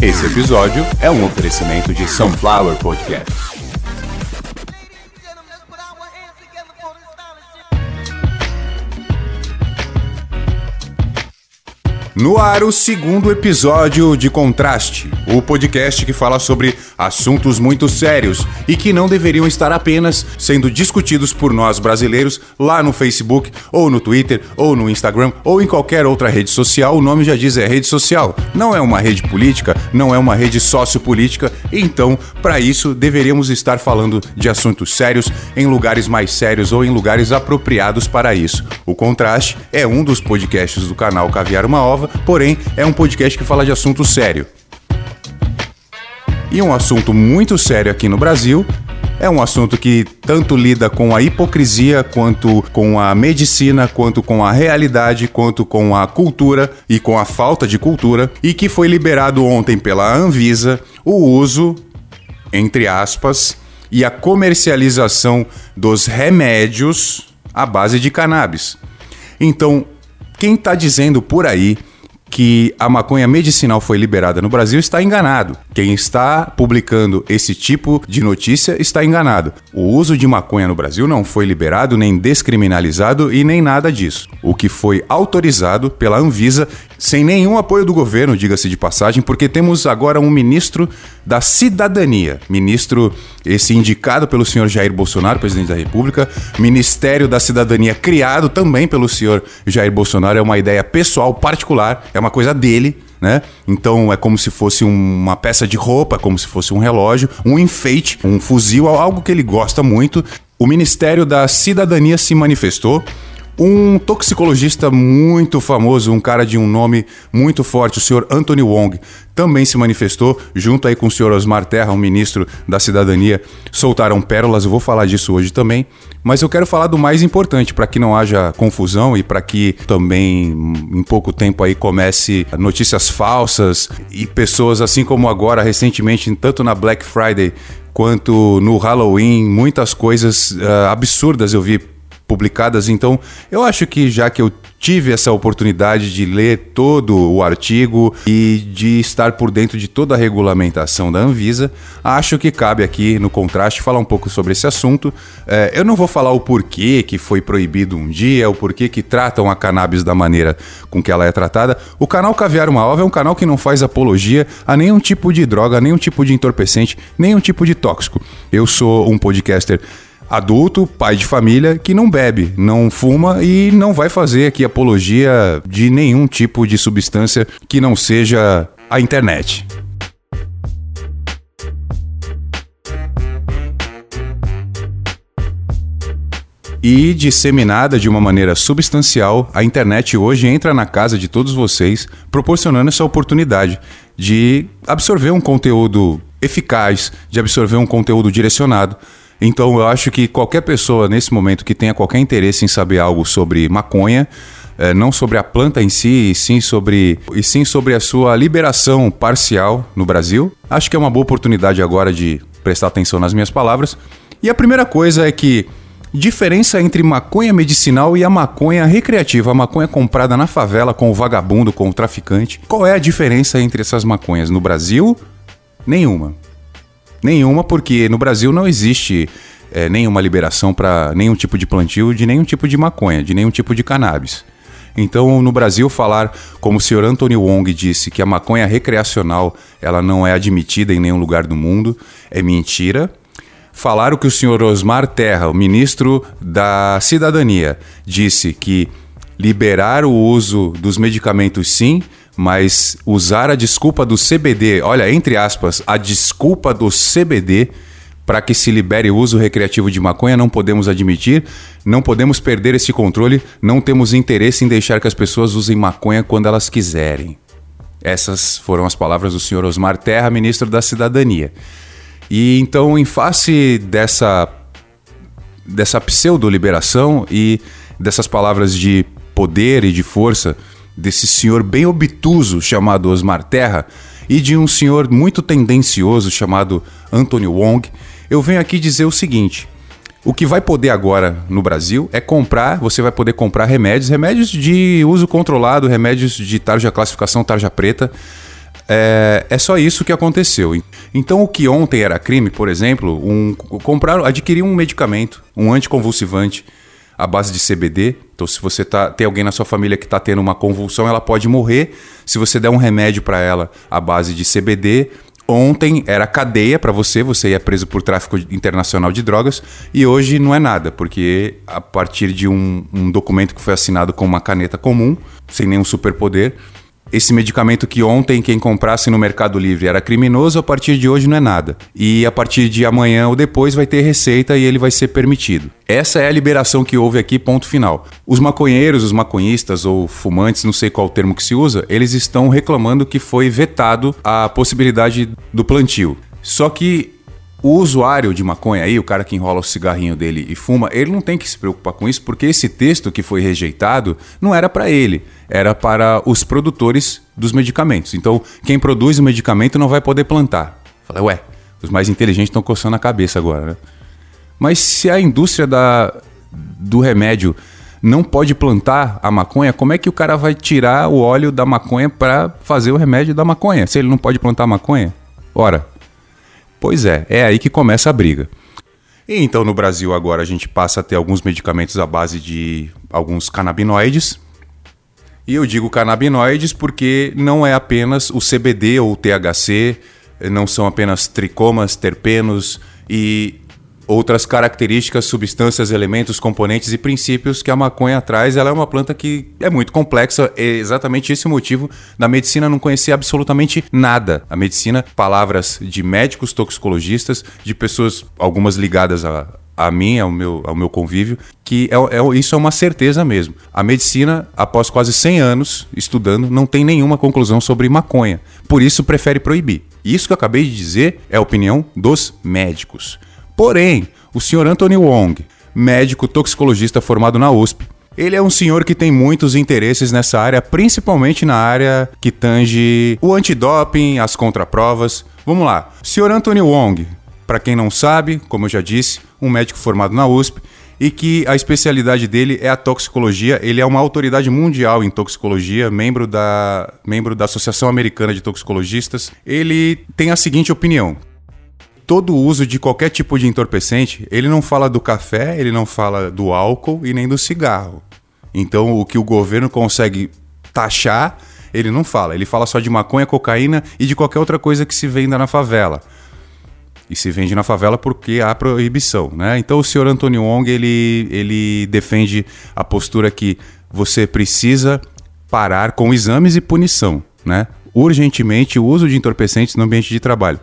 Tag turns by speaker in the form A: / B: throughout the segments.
A: Esse episódio é um oferecimento de Sunflower Podcast. No ar, o segundo episódio de Contraste, o podcast que fala sobre assuntos muito sérios e que não deveriam estar apenas sendo discutidos por nós brasileiros lá no Facebook, ou no Twitter, ou no Instagram, ou em qualquer outra rede social. O nome já diz é rede social. Não é uma rede política, não é uma rede sociopolítica. Então, para isso, deveríamos estar falando de assuntos sérios em lugares mais sérios ou em lugares apropriados para isso. O Contraste é um dos podcasts do canal Caviar uma Ova porém é um podcast que fala de assunto sério. E um assunto muito sério aqui no Brasil é um assunto que tanto lida com a hipocrisia, quanto com a medicina, quanto com a realidade, quanto com a cultura e com a falta de cultura, e que foi liberado ontem pela Anvisa o uso, entre aspas, e a comercialização dos remédios à base de cannabis. Então, quem está dizendo por aí que a maconha medicinal foi liberada no Brasil está enganado. Quem está publicando esse tipo de notícia está enganado. O uso de maconha no Brasil não foi liberado, nem descriminalizado e nem nada disso. O que foi autorizado pela Anvisa, sem nenhum apoio do governo, diga-se de passagem, porque temos agora um ministro da Cidadania, ministro esse indicado pelo senhor Jair Bolsonaro, presidente da República, Ministério da Cidadania criado também pelo senhor Jair Bolsonaro, é uma ideia pessoal particular é uma coisa dele, né? Então é como se fosse uma peça de roupa, como se fosse um relógio, um enfeite, um fuzil, algo que ele gosta muito. O Ministério da Cidadania se manifestou. Um toxicologista muito famoso, um cara de um nome muito forte, o senhor Anthony Wong, também se manifestou, junto aí com o senhor Osmar Terra, o ministro da Cidadania, soltaram pérolas, eu vou falar disso hoje também. Mas eu quero falar do mais importante, para que não haja confusão e para que também em pouco tempo aí comece notícias falsas e pessoas assim como agora recentemente, tanto na Black Friday quanto no Halloween, muitas coisas uh, absurdas eu vi publicadas. Então, eu acho que já que eu tive essa oportunidade de ler todo o artigo e de estar por dentro de toda a regulamentação da Anvisa, acho que cabe aqui no contraste falar um pouco sobre esse assunto. É, eu não vou falar o porquê que foi proibido um dia, o porquê que tratam a cannabis da maneira com que ela é tratada. O canal Caviar uma Ova é um canal que não faz apologia a nenhum tipo de droga, nenhum tipo de entorpecente, nenhum tipo de tóxico. Eu sou um podcaster adulto, pai de família, que não bebe, não fuma e não vai fazer aqui apologia de nenhum tipo de substância que não seja a internet. E disseminada de uma maneira substancial, a internet hoje entra na casa de todos vocês, proporcionando essa oportunidade de absorver um conteúdo eficaz, de absorver um conteúdo direcionado então eu acho que qualquer pessoa nesse momento que tenha qualquer interesse em saber algo sobre maconha, é, não sobre a planta em si, e sim sobre, e sim sobre a sua liberação parcial no Brasil, acho que é uma boa oportunidade agora de prestar atenção nas minhas palavras. E a primeira coisa é que diferença entre maconha medicinal e a maconha recreativa, a maconha comprada na favela com o vagabundo, com o traficante. Qual é a diferença entre essas maconhas no Brasil? Nenhuma. Nenhuma, porque no Brasil não existe é, nenhuma liberação para nenhum tipo de plantio de nenhum tipo de maconha, de nenhum tipo de cannabis. Então, no Brasil, falar, como o senhor Anthony Wong disse, que a maconha recreacional ela não é admitida em nenhum lugar do mundo, é mentira. Falar o que o senhor Osmar Terra, o ministro da Cidadania, disse que liberar o uso dos medicamentos sim, mas usar a desculpa do CBD, olha, entre aspas, a desculpa do CBD para que se libere o uso recreativo de maconha, não podemos admitir, não podemos perder esse controle, não temos interesse em deixar que as pessoas usem maconha quando elas quiserem. Essas foram as palavras do senhor Osmar Terra, ministro da Cidadania. E então, em face dessa dessa pseudo-liberação e dessas palavras de poder e de força desse senhor bem obtuso chamado Osmar Terra e de um senhor muito tendencioso chamado Anthony Wong, eu venho aqui dizer o seguinte: O que vai poder agora no Brasil é comprar, você vai poder comprar remédios, remédios de uso controlado, remédios de tarja classificação tarja preta. É, é só isso que aconteceu. Então, o que ontem era crime, por exemplo, um, comprar, adquirir um medicamento, um anticonvulsivante à base de CBD. Então, se você tá, tem alguém na sua família que está tendo uma convulsão, ela pode morrer. Se você der um remédio para ela à base de CBD, Ontem era cadeia para você, você ia preso por tráfico internacional de drogas e hoje não é nada, porque a partir de um, um documento que foi assinado com uma caneta comum, sem nenhum superpoder, esse medicamento que ontem quem comprasse no Mercado Livre era criminoso, a partir de hoje não é nada. E a partir de amanhã ou depois vai ter receita e ele vai ser permitido. Essa é a liberação que houve aqui, ponto final. Os maconheiros, os maconhistas ou fumantes, não sei qual o termo que se usa, eles estão reclamando que foi vetado a possibilidade do plantio. Só que o usuário de maconha aí, o cara que enrola o cigarrinho dele e fuma, ele não tem que se preocupar com isso, porque esse texto que foi rejeitado não era para ele, era para os produtores dos medicamentos. Então, quem produz o medicamento não vai poder plantar. Falei, ué, os mais inteligentes estão coçando a cabeça agora, né? Mas se a indústria da, do remédio não pode plantar a maconha, como é que o cara vai tirar o óleo da maconha para fazer o remédio da maconha? Se ele não pode plantar maconha? Ora, Pois é, é aí que começa a briga. E então no Brasil agora a gente passa a ter alguns medicamentos à base de alguns canabinoides. E eu digo canabinoides porque não é apenas o CBD ou o THC, não são apenas tricomas, terpenos e outras características, substâncias, elementos, componentes e princípios que a maconha traz. Ela é uma planta que é muito complexa, é exatamente esse o motivo da medicina não conhecer absolutamente nada. A medicina, palavras de médicos toxicologistas, de pessoas, algumas ligadas a, a mim, ao meu, ao meu convívio, que é, é, isso é uma certeza mesmo. A medicina, após quase 100 anos estudando, não tem nenhuma conclusão sobre maconha. Por isso, prefere proibir. Isso que eu acabei de dizer é a opinião dos médicos. Porém, o senhor Anthony Wong, médico toxicologista formado na USP, ele é um senhor que tem muitos interesses nessa área, principalmente na área que tange o antidoping, as contraprovas. Vamos lá. Senhor Anthony Wong, para quem não sabe, como eu já disse, um médico formado na USP e que a especialidade dele é a toxicologia. Ele é uma autoridade mundial em toxicologia, membro da, membro da Associação Americana de Toxicologistas. Ele tem a seguinte opinião: todo o uso de qualquer tipo de entorpecente, ele não fala do café, ele não fala do álcool e nem do cigarro. Então, o que o governo consegue taxar, ele não fala. Ele fala só de maconha, cocaína e de qualquer outra coisa que se venda na favela. E se vende na favela porque há proibição, né? Então, o senhor Antônio Wong, ele, ele defende a postura que você precisa parar com exames e punição, né? Urgentemente o uso de entorpecentes no ambiente de trabalho.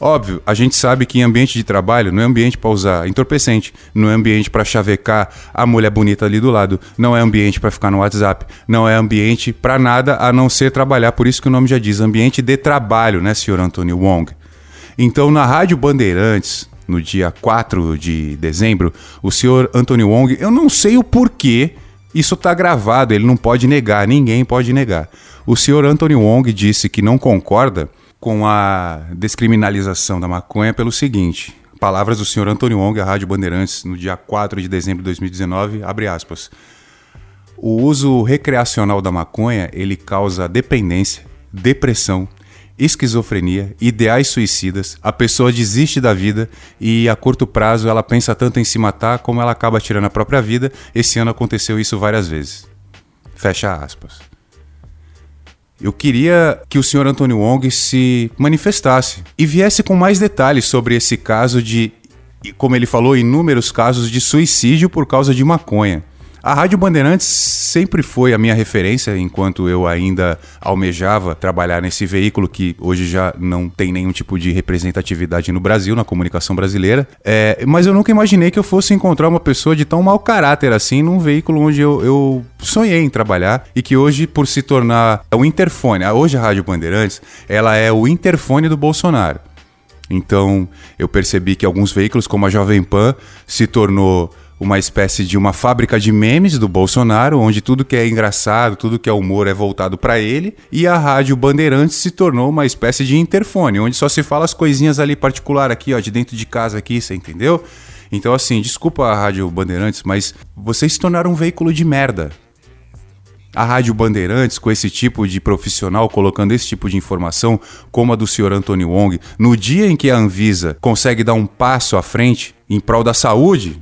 A: Óbvio, a gente sabe que em ambiente de trabalho não é ambiente para usar entorpecente, não é ambiente para chavecar a mulher bonita ali do lado, não é ambiente para ficar no WhatsApp, não é ambiente para nada a não ser trabalhar. Por isso que o nome já diz ambiente de trabalho, né, senhor Antônio Wong? Então, na Rádio Bandeirantes, no dia 4 de dezembro, o senhor Antônio Wong, eu não sei o porquê, isso está gravado, ele não pode negar, ninguém pode negar. O senhor Antônio Wong disse que não concorda com a descriminalização da maconha pelo seguinte: palavras do senhor Antônio Wong à Rádio Bandeirantes no dia 4 de dezembro de 2019, abre aspas. O uso recreacional da maconha, ele causa dependência, depressão, esquizofrenia, ideais suicidas, a pessoa desiste da vida e a curto prazo ela pensa tanto em se matar como ela acaba tirando a própria vida. Esse ano aconteceu isso várias vezes. Fecha aspas. Eu queria que o senhor Antônio Wong se manifestasse e viesse com mais detalhes sobre esse caso de, como ele falou, inúmeros casos de suicídio por causa de maconha. A Rádio Bandeirantes sempre foi a minha referência enquanto eu ainda almejava trabalhar nesse veículo que hoje já não tem nenhum tipo de representatividade no Brasil, na comunicação brasileira. É, mas eu nunca imaginei que eu fosse encontrar uma pessoa de tão mau caráter assim num veículo onde eu, eu sonhei em trabalhar e que hoje, por se tornar o interfone, hoje a Rádio Bandeirantes, ela é o interfone do Bolsonaro. Então eu percebi que alguns veículos, como a Jovem Pan, se tornou uma espécie de uma fábrica de memes do Bolsonaro, onde tudo que é engraçado, tudo que é humor é voltado para ele, e a Rádio Bandeirantes se tornou uma espécie de interfone, onde só se fala as coisinhas ali particular aqui, ó, de dentro de casa aqui, você entendeu? Então, assim, desculpa a Rádio Bandeirantes, mas vocês se tornaram um veículo de merda. A Rádio Bandeirantes, com esse tipo de profissional, colocando esse tipo de informação, como a do senhor Antônio Wong, no dia em que a Anvisa consegue dar um passo à frente em prol da saúde,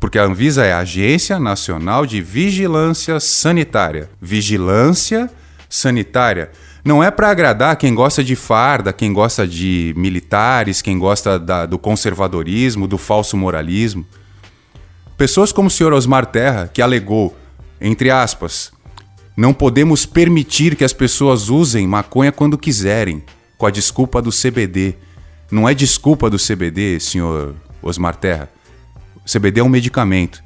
A: porque a Anvisa é a Agência Nacional de Vigilância Sanitária. Vigilância Sanitária. Não é para agradar quem gosta de farda, quem gosta de militares, quem gosta da, do conservadorismo, do falso moralismo. Pessoas como o senhor Osmar Terra, que alegou, entre aspas, não podemos permitir que as pessoas usem maconha quando quiserem, com a desculpa do CBD. Não é desculpa do CBD, senhor Osmar Terra. CBD é um medicamento.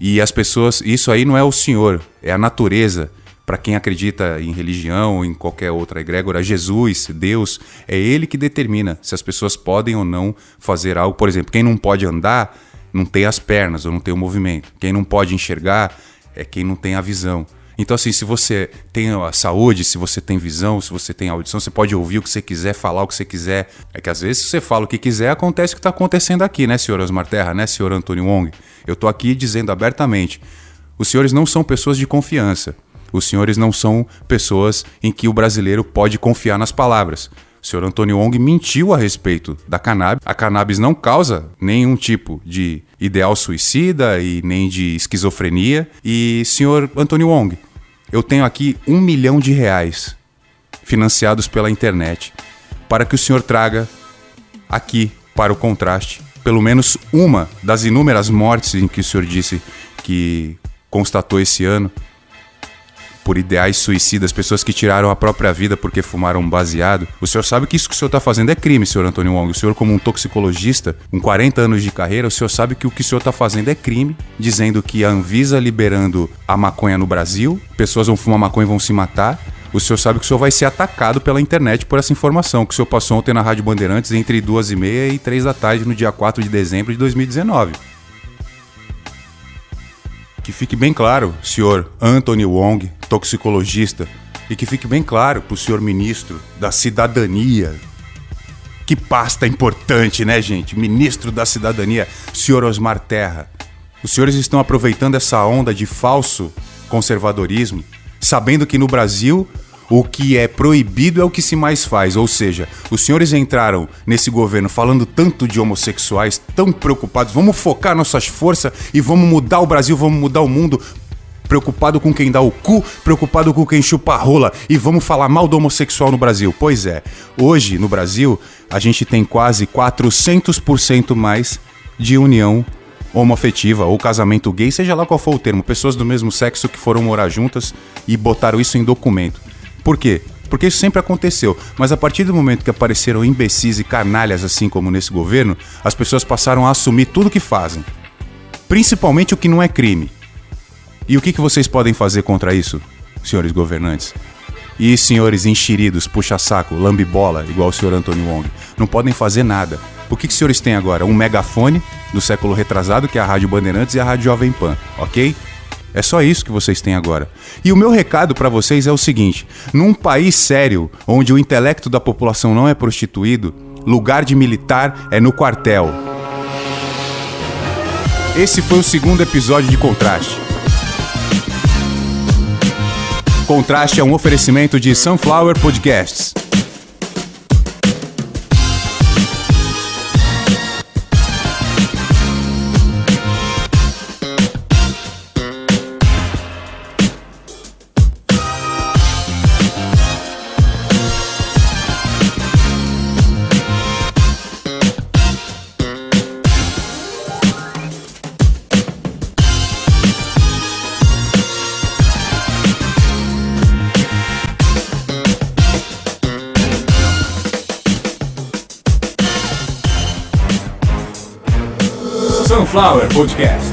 A: E as pessoas, isso aí não é o senhor, é a natureza para quem acredita em religião ou em qualquer outra egrégora, Jesus, Deus, é Ele que determina se as pessoas podem ou não fazer algo. Por exemplo, quem não pode andar não tem as pernas ou não tem o movimento. Quem não pode enxergar é quem não tem a visão. Então, assim, se você tem a saúde, se você tem visão, se você tem audição, você pode ouvir o que você quiser, falar o que você quiser. É que às vezes, se você fala o que quiser, acontece o que está acontecendo aqui, né, senhor Osmar Terra, né, senhor Antônio Wong? Eu estou aqui dizendo abertamente: os senhores não são pessoas de confiança. Os senhores não são pessoas em que o brasileiro pode confiar nas palavras. O senhor Antônio Wong mentiu a respeito da cannabis. A cannabis não causa nenhum tipo de ideal suicida e nem de esquizofrenia. E, senhor Antônio Wong, eu tenho aqui um milhão de reais financiados pela internet para que o senhor traga aqui para o contraste pelo menos uma das inúmeras mortes em que o senhor disse que constatou esse ano por ideais suicidas, pessoas que tiraram a própria vida porque fumaram um baseado. O senhor sabe que isso que o senhor está fazendo é crime, senhor Antônio Wong. O senhor, como um toxicologista, com 40 anos de carreira, o senhor sabe que o que o senhor está fazendo é crime, dizendo que a Anvisa liberando a maconha no Brasil, pessoas vão fumar maconha e vão se matar. O senhor sabe que o senhor vai ser atacado pela internet por essa informação que o senhor passou ontem na Rádio Bandeirantes entre duas e meia e três da tarde no dia 4 de dezembro de 2019. Que fique bem claro, senhor Anthony Wong, toxicologista, e que fique bem claro para o senhor ministro da Cidadania. Que pasta importante, né, gente? Ministro da Cidadania, senhor Osmar Terra. Os senhores estão aproveitando essa onda de falso conservadorismo, sabendo que no Brasil o que é proibido é o que se mais faz. Ou seja, os senhores entraram nesse governo falando tanto de homossexuais, tão preocupados, vamos focar nossas forças e vamos mudar o Brasil, vamos mudar o mundo. Preocupado com quem dá o cu, preocupado com quem chupa a rola e vamos falar mal do homossexual no Brasil. Pois é, hoje no Brasil a gente tem quase 400% mais de união homoafetiva ou casamento gay, seja lá qual for o termo, pessoas do mesmo sexo que foram morar juntas e botaram isso em documento. Por quê? Porque isso sempre aconteceu. Mas a partir do momento que apareceram imbecis e canalhas assim como nesse governo, as pessoas passaram a assumir tudo que fazem. Principalmente o que não é crime. E o que, que vocês podem fazer contra isso, senhores governantes? E senhores enxeridos, puxa-saco, lambibola, igual o senhor Antônio Wong, não podem fazer nada. O que, que os senhores têm agora? Um megafone do século retrasado, que é a Rádio Bandeirantes e a Rádio Jovem Pan, ok? É só isso que vocês têm agora. E o meu recado para vocês é o seguinte: num país sério, onde o intelecto da população não é prostituído, lugar de militar é no quartel. Esse foi o segundo episódio de Contraste. Contraste é um oferecimento de Sunflower Podcasts. Podcast.